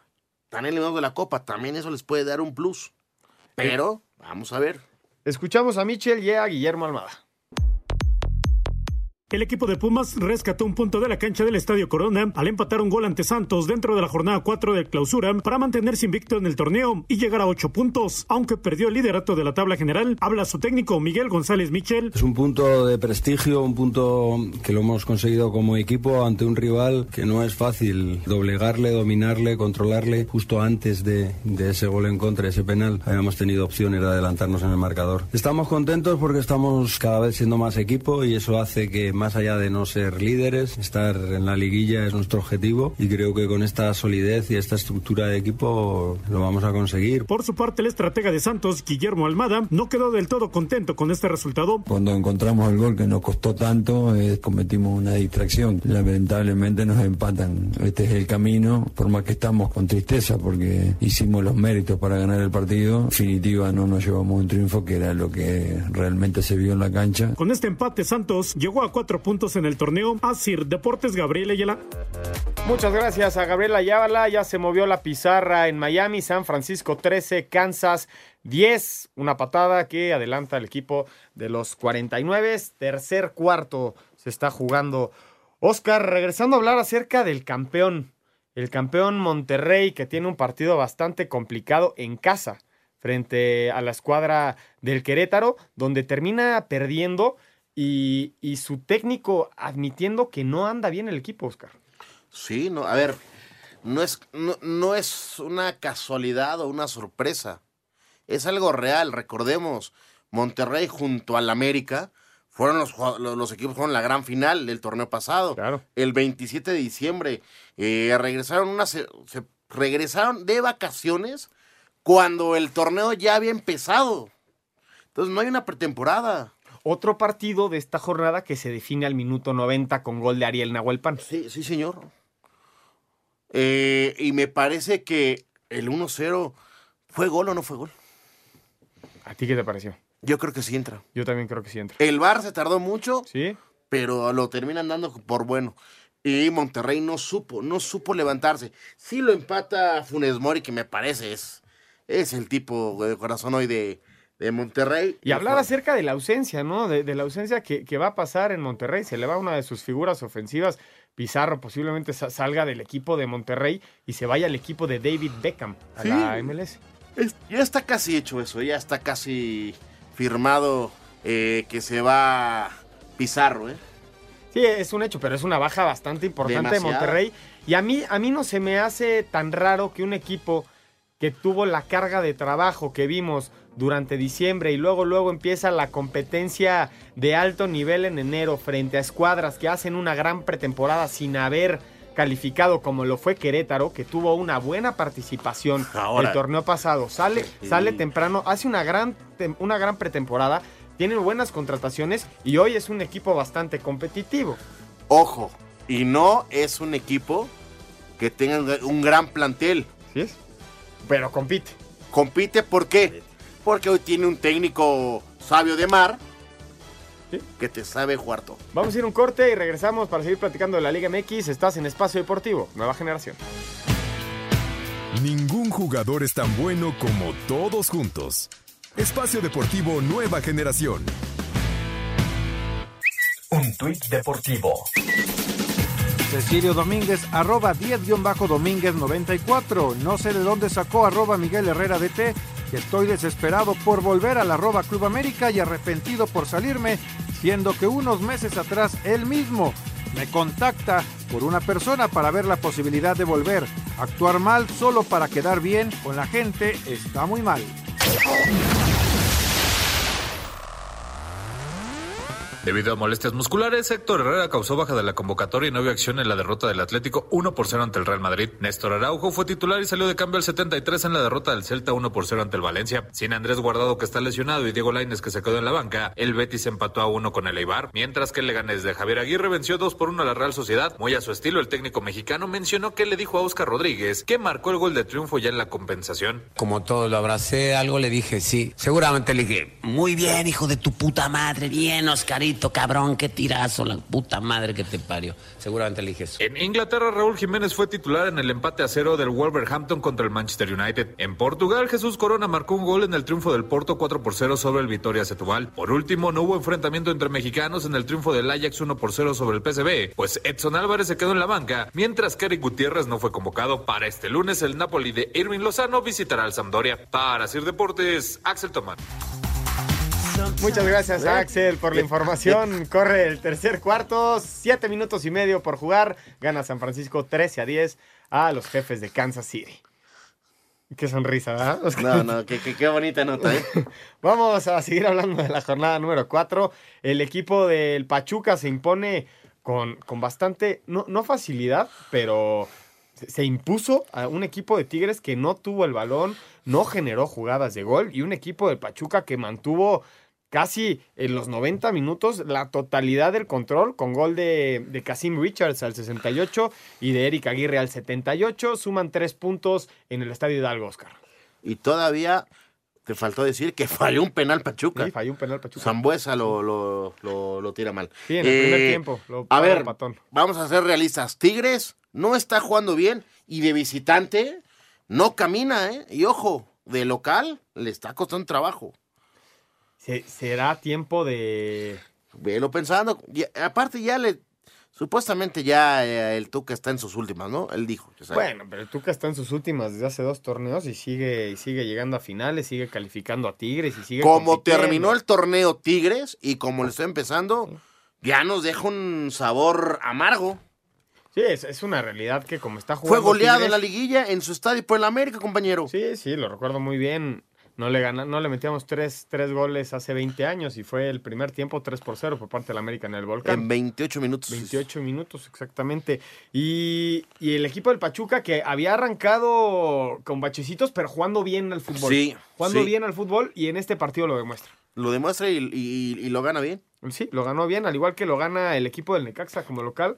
están eliminados de la Copa, también eso les puede dar un plus. Pero, vamos a ver.
Escuchamos a Michel y a Guillermo Almada.
El equipo de Pumas rescató un punto de la cancha del Estadio Corona al empatar un gol ante Santos dentro de la jornada 4 de clausura para mantenerse invicto en el torneo y llegar a 8 puntos. Aunque perdió el liderato de la tabla general, habla su técnico Miguel González Michel.
Es un punto de prestigio, un punto que lo hemos conseguido como equipo ante un rival que no es fácil doblegarle, dominarle, controlarle. Justo antes de, de ese gol en contra, ese penal, habíamos tenido opciones de adelantarnos en el marcador. Estamos contentos porque estamos cada vez siendo más equipo y eso hace que más allá de no ser líderes, estar en la liguilla es nuestro objetivo y creo que con esta solidez y esta estructura de equipo lo vamos a conseguir.
Por su parte, el estratega de Santos, Guillermo Almada, no quedó del todo contento con este resultado.
Cuando encontramos el gol que nos costó tanto, eh, cometimos una distracción. Lamentablemente nos empatan. Este es el camino, por más que estamos con tristeza porque hicimos los méritos para ganar el partido. En definitiva, no nos llevamos un triunfo que era lo que realmente se vio en la cancha.
Con este empate, Santos llegó a cuatro puntos en el torneo. Asir Deportes Gabriel Ayala.
Muchas gracias a Gabriela Ayala. Ya se movió la pizarra en Miami, San Francisco 13, Kansas 10. Una patada que adelanta el equipo de los 49. Tercer cuarto se está jugando. Oscar, regresando a hablar acerca del campeón. El campeón Monterrey que tiene un partido bastante complicado en casa frente a la escuadra del Querétaro, donde termina perdiendo y, y su técnico admitiendo que no anda bien el equipo, Oscar.
Sí, no, a ver, no es, no, no es una casualidad o una sorpresa. Es algo real, recordemos. Monterrey junto al América fueron los, los, los equipos que fueron la gran final del torneo pasado. El 27 de diciembre. eh, regresaron una se- se- regresaron de vacaciones cuando el torneo ya había empezado. Entonces no hay una pretemporada.
Otro partido de esta jornada que se define al minuto 90 con gol de Ariel Nahuelpan.
Sí, sí, señor. Eh, y me parece que el 1-0 fue gol o no fue gol.
¿A ti qué te pareció?
Yo creo que sí entra.
Yo también creo que sí entra.
El Bar se tardó mucho,
sí,
pero lo terminan dando por bueno. Y Monterrey no supo, no supo levantarse. Sí lo empata Funes Mori, que me parece es, es el tipo de corazón hoy de, de Monterrey.
Y hablar acerca de la ausencia, ¿no? De, de la ausencia que, que va a pasar en Monterrey. Se le va una de sus figuras ofensivas. Pizarro posiblemente sa- salga del equipo de Monterrey y se vaya al equipo de David Beckham a
Sí.
la MLS.
Es- ya está casi hecho eso, ya está casi firmado eh, que se va Pizarro, ¿eh?
Sí, es un hecho, pero es una baja bastante importante de. Monterrey. Y a mí, a mí no se me hace tan raro que un equipo que tuvo la carga de trabajo que vimos durante diciembre y luego luego empieza la competencia de alto nivel en enero frente a escuadras que hacen una gran pretemporada sin haber calificado como lo fue Querétaro, que tuvo una buena participación
Ahora.
el torneo pasado. Sale,
Sí.
sale temprano, hace una gran, una gran pretemporada, tiene buenas contrataciones y hoy es un equipo bastante competitivo.
Ojo, y no es un equipo que tenga un gran plantel.
¿Sí es? Pero compite.
Compite, ¿por qué? Porque hoy tiene un técnico sabio de mar que te sabe jugar todo.
Vamos a ir a un corte y regresamos para seguir platicando de la Liga MX. Estás en Espacio Deportivo, nueva generación.
Ningún jugador es tan bueno como todos juntos. Espacio Deportivo Nueva Generación.
Un tuit deportivo.
Cecilio Domínguez, arroba 10-Domínguez94. No sé de dónde sacó arroba Miguel Herrera DT, que estoy desesperado por volver al arroba Club América y arrepentido por salirme, siendo que unos meses atrás él mismo me contacta por una persona para ver la posibilidad de volver. Actuar mal solo para quedar bien con la gente está muy mal.
Debido a molestias musculares, Héctor Herrera causó baja de la convocatoria y no vio acción en la derrota del Atlético 1 por 0 ante el Real Madrid. Néstor Araujo fue titular y salió de cambio al 73 en la derrota del Celta 1 por 0 ante el Valencia. Sin Andrés Guardado que está lesionado y Diego Laines que se quedó en la banca, el Betis empató a 1 con el Eibar, mientras que el Leganés de Javier Aguirre venció 2 por 1 a la Real Sociedad. Muy a su estilo, el técnico mexicano mencionó que le dijo a Oscar Rodríguez que marcó el gol de triunfo ya en la compensación.
Como todo, lo abracé, algo le dije, sí. Seguramente le dije, muy bien, hijo de tu puta madre, bien, Oscarito, cabrón, qué tirazo, la puta madre que te parió. Seguramente le dije eso.
En Inglaterra, Raúl Jiménez fue titular en el empate a cero del Wolverhampton contra el Manchester United. En Portugal, Jesús Corona marcó un gol en el triunfo del Porto 4 por 0 sobre el Vitoria Setúbal. Por último, no hubo enfrentamiento entre mexicanos en el triunfo del Ajax 1 por 0 sobre el PSV, pues Edson Álvarez se quedó en la banca, mientras que Eric Gutiérrez no fue convocado. Para este lunes, el Napoli de Irving Lozano visitará al Sampdoria. Para Sir Deportes, Axel Tomán.
Muchas gracias a Axel por la información. Corre el tercer cuarto, siete minutos y medio por jugar. Gana San Francisco 13 a 10 a los jefes de Kansas City. Qué sonrisa, ¿verdad?
No, no, qué, qué, qué bonita nota, ¿eh?
Vamos a seguir hablando de la jornada número 4. El equipo del Pachuca se impone con, con bastante, no, no facilidad, pero se- se impuso a un equipo de Tigres que no tuvo el balón, no generó jugadas de gol y un equipo del Pachuca que mantuvo casi en los 90 minutos la totalidad del control con gol de, de Casim Richards al 68 y de Eric Aguirre al 78. Suman tres puntos en el Estadio Hidalgo, Oscar.
Y todavía te faltó decir que falló un penal Pachuca.
Sí, falló un penal Pachuca.
Zambuesa lo, lo, lo, lo tira mal.
Sí, en el primer
Eh,
tiempo. Lo
A ver,
Patón.
vamos a ser realistas. Tigres no está jugando bien y de visitante no camina, ¿eh? Y ojo, de local le está costando trabajo.
Se- será tiempo de.
Velo pensando. Y aparte ya le... Supuestamente ya eh, el Tuca está en sus últimas, ¿no? Él dijo. ya sabe.
Bueno, pero el Tuca está en sus últimas desde hace dos torneos y sigue, y sigue llegando a finales, sigue calificando a Tigres y sigue.
como terminó el torneo Tigres y como le está empezando, ya nos deja un sabor amargo.
Sí, es, es una realidad que como está
Fue
jugando.
goleado en la liguilla en su estadio por el América, compañero.
Sí, sí, lo recuerdo muy bien. No le, gana, no le metíamos tres, tres goles hace 20 años y fue el primer tiempo 3 por 0 por parte del América en el Volcán.
En 28 minutos.
28 minutos, exactamente. Y, y el equipo del Pachuca que había arrancado con bachecitos, pero jugando bien al fútbol.
Sí,
Jugando
sí.
bien al fútbol y en este partido lo demuestra.
Lo demuestra y, y- y lo gana bien.
Sí, lo ganó bien, al igual que lo gana el equipo del Necaxa como local.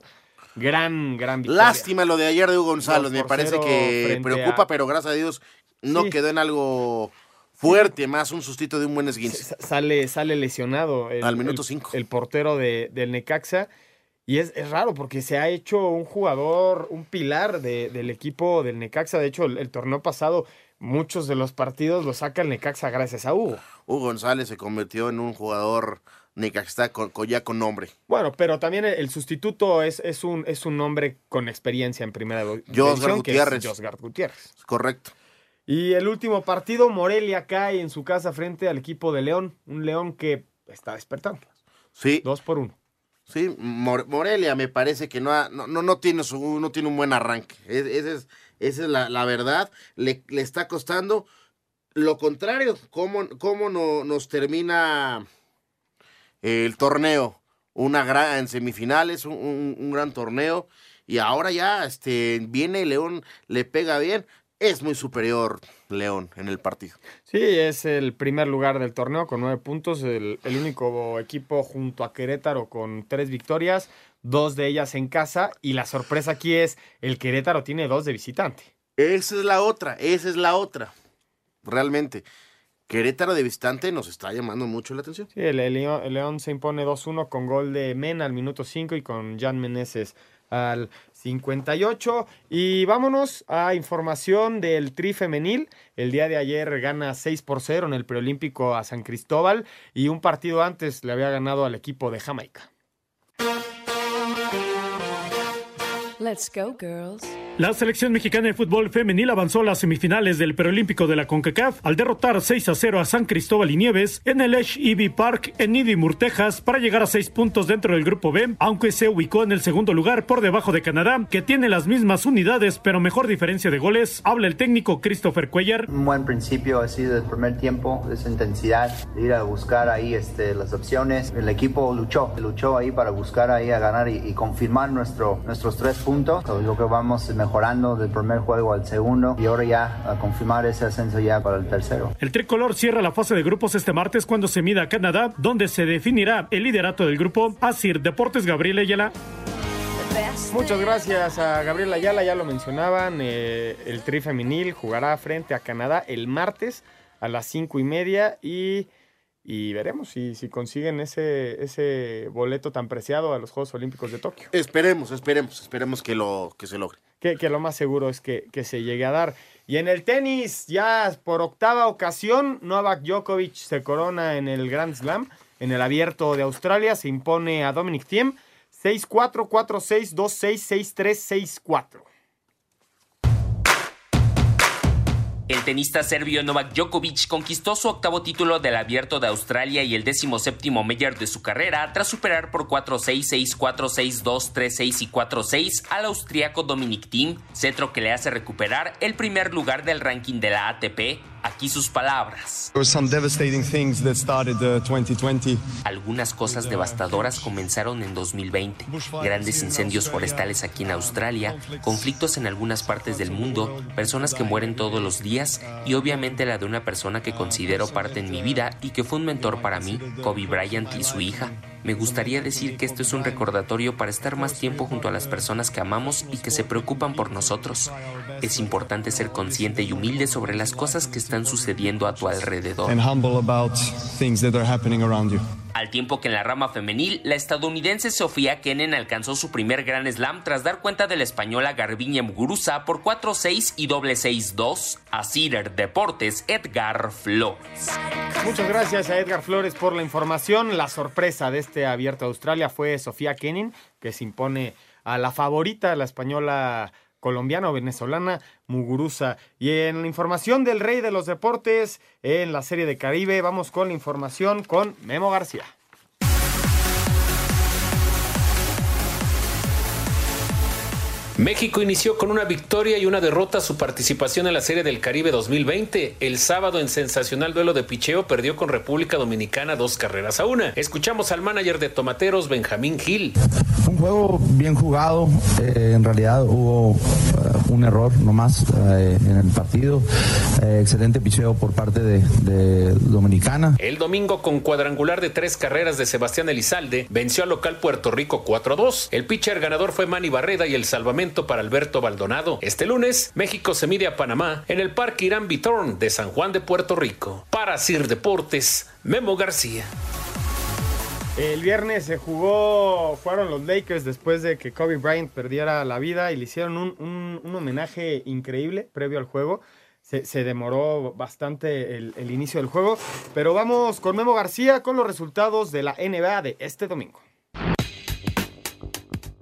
Gran, gran victoria.
Lástima lo de ayer de Hugo González. Me parece que preocupa,
a-
pero gracias a Dios no
Sí.
quedó en algo fuerte, más un sustito de un buen esguince.
Sa- Sale, sale lesionado el,
Al minuto
el-
cinco.
el portero de- del Necaxa. Y es, es raro porque se ha hecho un jugador, un pilar de- del equipo del Necaxa. De hecho, el, el torneo pasado, muchos de los partidos los saca el Necaxa gracias a Hugo.
Hugo González se convirtió en un jugador necaxista con, con- ya con nombre.
Bueno, pero también el, el sustituto es, es, un, es un hombre con experiencia en primera
Josgar
división, que es
Gutiérrez.
Josgar Gutiérrez.
Correcto.
Y el último partido, Morelia cae en su casa frente al equipo de León. Un León que está despertando.
Sí.
Dos por uno.
Sí, Mor- Morelia me parece que no, ha- no, no, no tiene su, no tiene un buen arranque. Es- esa es, esa es la, la verdad. Le, le está costando. Lo contrario, cómo, cómo no, nos termina el torneo. Una gran en semifinales, un, un- un gran torneo. Y ahora ya este, viene León, le pega bien. Es muy superior León en el partido.
Sí, es el primer lugar del torneo con nueve puntos, el, el único equipo junto a Querétaro con tres victorias, dos de ellas en casa y la sorpresa aquí es el Querétaro tiene dos de visitante.
Esa es la otra, esa es la otra. Realmente. Querétaro de visitante nos está llamando mucho la atención.
Sí, el, el León, el León se impone 2-1 con gol de Mena al minuto 5 y con Jan Meneses al 58. Y vámonos a información del Tri Femenil. El día de ayer gana 6 por 0 en el preolímpico a San Cristóbal y un partido antes le había ganado al equipo de Jamaica.
Let's go, girls.
La selección mexicana de fútbol femenil avanzó a las semifinales del preolímpico de la CONCACAF al derrotar 6 a 0 a San Cristóbal y Nieves en el Esh EV Park en Idimur, Texas, para llegar a 6 puntos dentro del grupo B, aunque se ubicó en el segundo lugar por debajo de Canadá, que tiene las mismas unidades pero mejor diferencia de goles. Habla el técnico Christopher Cuellar.
Un buen principio así del primer tiempo, esa intensidad, ir a buscar ahí este, las opciones. El equipo luchó, luchó ahí para buscar ahí a ganar y, confirmar nuestro, nuestros tres puntos. Yo que vamos mejorando del primer juego al segundo y ahora ya a confirmar ese ascenso ya para el tercero.
El tricolor cierra la fase de grupos este martes cuando se mida a Canadá, donde se definirá el liderato del grupo. Asir Deportes Gabriel Ayala.
Muchas gracias a Gabriel Ayala, ya lo mencionaban, eh, el tri femenil jugará frente a Canadá el martes a las cinco y media y, y veremos si, si consiguen ese, ese boleto tan preciado a los Juegos Olímpicos de Tokio.
Esperemos, esperemos, esperemos que, lo, que se logre.
Que, que lo más seguro es que, que se llegue a dar. Y en el tenis, ya por octava ocasión, Novak Djokovic se corona en el Grand Slam, en el abierto de Australia, se impone a Dominic Thiem 6-4, 4-6, 2-6, 6-3, 6-4.
El tenista serbio Novak Djokovic conquistó su octavo título del Abierto de Australia y el décimo séptimo mayor de su carrera tras superar por 4-6, 6-4, 6-2, 3-6 y 4-6 al austriaco Dominic Thiem, cetro que le hace recuperar el primer lugar del ranking de la ATP. Aquí sus palabras. Algunas cosas devastadoras comenzaron en 2020. Grandes incendios forestales aquí en Australia, conflictos en algunas partes del mundo, personas que mueren todos los días y obviamente la de una persona que considero parte en mi vida y que fue un mentor para mí, Kobe Bryant y su hija. Me gustaría decir que esto es un recordatorio para estar más tiempo junto a las personas que amamos y que se preocupan por nosotros. Es importante ser consciente y humilde sobre las cosas que están sucediendo a tu alrededor. Al tiempo que en la rama femenil, la estadounidense Sofía Kenen alcanzó su primer Gran Slam tras dar cuenta de la española Garbiñe Muguruza por 4-6 y doble 6-2 a Cider Deportes Edgar Flores.
Muchas gracias a Edgar Flores por la información. La sorpresa de este abierto a Australia fue Sofía Kenin, que se impone a la favorita, la española colombiana o venezolana Muguruza. Y en la información del rey de los deportes, en la serie de Caribe, vamos con la información con Memo García.
México inició con una victoria y una derrota su participación en la Serie del Caribe 2020. El sábado en sensacional duelo de picheo perdió con República Dominicana dos carreras a una. Escuchamos al manager de Tomateros, Benjamín Gil.
Un juego bien jugado. Eh, en realidad hubo uh, un error nomás eh, en el partido. Eh, excelente picheo por parte de, de, Dominicana.
El domingo con cuadrangular de tres carreras de Sebastián Elizalde venció al local Puerto Rico 4-2. El pitcher ganador fue Manny Barreda y el salvamento para Alberto Baldonado. Este lunes, México se mide a Panamá en el Parque Irán Bitorn de San Juan de Puerto Rico. Para Sir Deportes, Memo García.
El viernes se jugó, jugaron los Lakers después de que Kobe Bryant perdiera la vida y le hicieron un, un, homenaje increíble previo al juego. Se, demoró bastante el inicio del juego, pero vamos con Memo García con los resultados de la NBA de este domingo.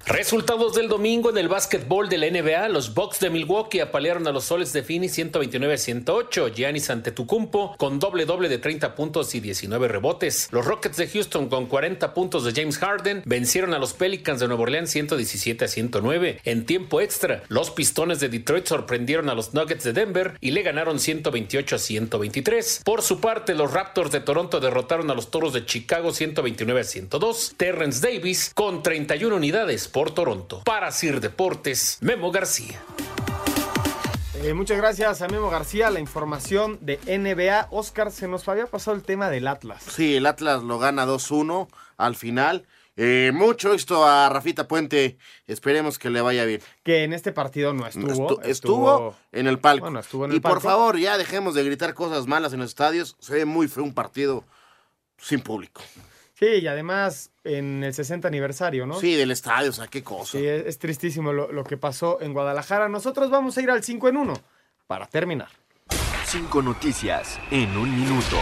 Resultados del domingo en el básquetbol de la NBA. Los Bucks de Milwaukee apalearon a los Soles de Phoenix 129 a 108. Giannis Antetokounmpo con doble doble de 30 puntos y 19 rebotes. Los Rockets de Houston con 40 puntos de James Harden vencieron a los Pelicans de Nueva Orleans 117 a 109. En tiempo extra, los Pistones de Detroit sorprendieron a los Nuggets de Denver y le ganaron 128 a 123. Por su parte, los Raptors de Toronto derrotaron a los Toros de Chicago 129 a 102. Terrence Davis con 31 unidades por Toronto. Para Sir Deportes, Memo García.
Eh, muchas gracias a Memo García, la información de NBA. Oscar, se nos había pasado el tema del Atlas.
Sí, el Atlas lo gana 2-1 al final. Eh, mucho esto a Rafita Puente, esperemos que le vaya bien.
Que en este partido no estuvo.
Estu- estuvo, en el palco.
Bueno, estuvo en el
y por favor, ya dejemos de gritar cosas malas en los estadios. Se ve muy feo un partido sin público.
Sí, y además en el 60 aniversario, ¿no?
Sí, del estadio, o sea, qué cosa.
Sí, es, es tristísimo lo, lo que pasó en Guadalajara. Nosotros vamos a ir al 5 en 1 para terminar.
Cinco noticias en un minuto.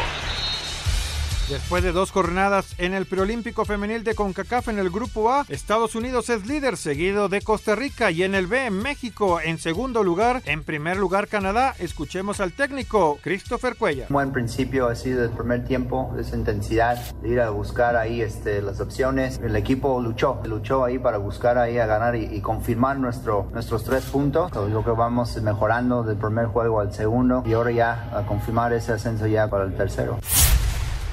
Después de dos jornadas en el preolímpico femenil de CONCACAF en el grupo A, Estados Unidos es líder seguido de Costa Rica y en el B México en segundo lugar, en primer lugar Canadá. Escuchemos al técnico Christopher Cuella.
Buen principio ha sido el primer tiempo, esa intensidad de ir a buscar ahí este, las opciones. El equipo luchó, luchó ahí para buscar ahí a ganar y, confirmar nuestro, nuestros tres puntos. Yo creo que vamos mejorando del primer juego al segundo y ahora ya a confirmar ese ascenso ya para el tercero.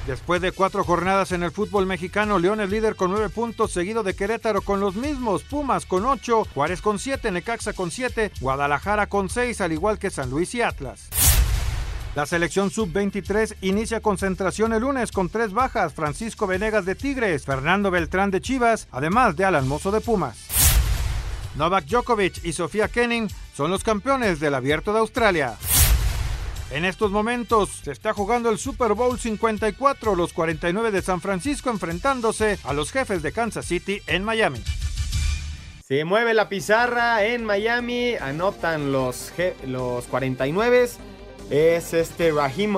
Después de cuatro jornadas en el fútbol mexicano, León es líder con nueve puntos, seguido de Querétaro con los mismos, Pumas con ocho, Juárez con siete, Necaxa con siete, Guadalajara con seis, al igual que San Luis y Atlas. La selección sub-23 inicia concentración el lunes con tres bajas, Francisco Venegas de Tigres, Fernando Beltrán de Chivas, además de Alan Mozo de Pumas. Novak Djokovic y Sofía Kenning son los campeones del Abierto de Australia. En estos momentos se está jugando el Super Bowl 54, los 49 de San Francisco enfrentándose a los jefes de Kansas City en Miami.
Se mueve la pizarra en Miami, anotan los, los 49. Es este Raheem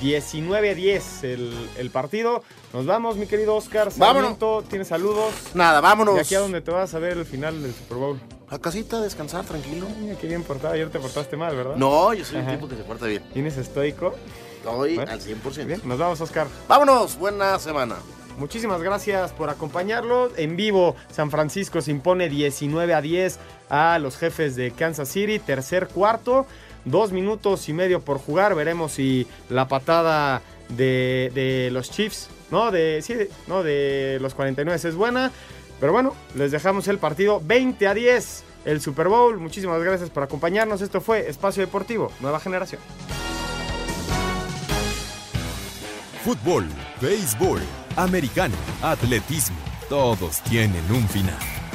Mostert, 19-10 el, el, partido. Nos vamos, mi querido Oscar.
Vámonos.
¿Tienes saludos?
Nada, vámonos.
¿Y aquí a dónde te vas a ver el final del Super Bowl?
A casita, descansar, tranquilo.
Mira, qué bien portado. Ayer te portaste mal, ¿verdad?
No, yo soy Ajá. un tipo que se porta bien.
¿Tienes estoico?
Estoy bueno. al 100%.
Bien, nos vamos, Oscar.
Vámonos, buena semana.
Muchísimas gracias por acompañarlo. En vivo, San Francisco se impone 19 a 10 a los jefes de Kansas City. Tercer cuarto, dos minutos y medio por jugar. Veremos si la patada de, de los Chiefs, no, de, sí, no, de los 49 es buena. Pero bueno, les dejamos el partido 20 a 10, el Super Bowl. Muchísimas gracias por acompañarnos. Esto fue Espacio Deportivo, Nueva Generación.
Fútbol, béisbol, americano, atletismo, todos tienen un final.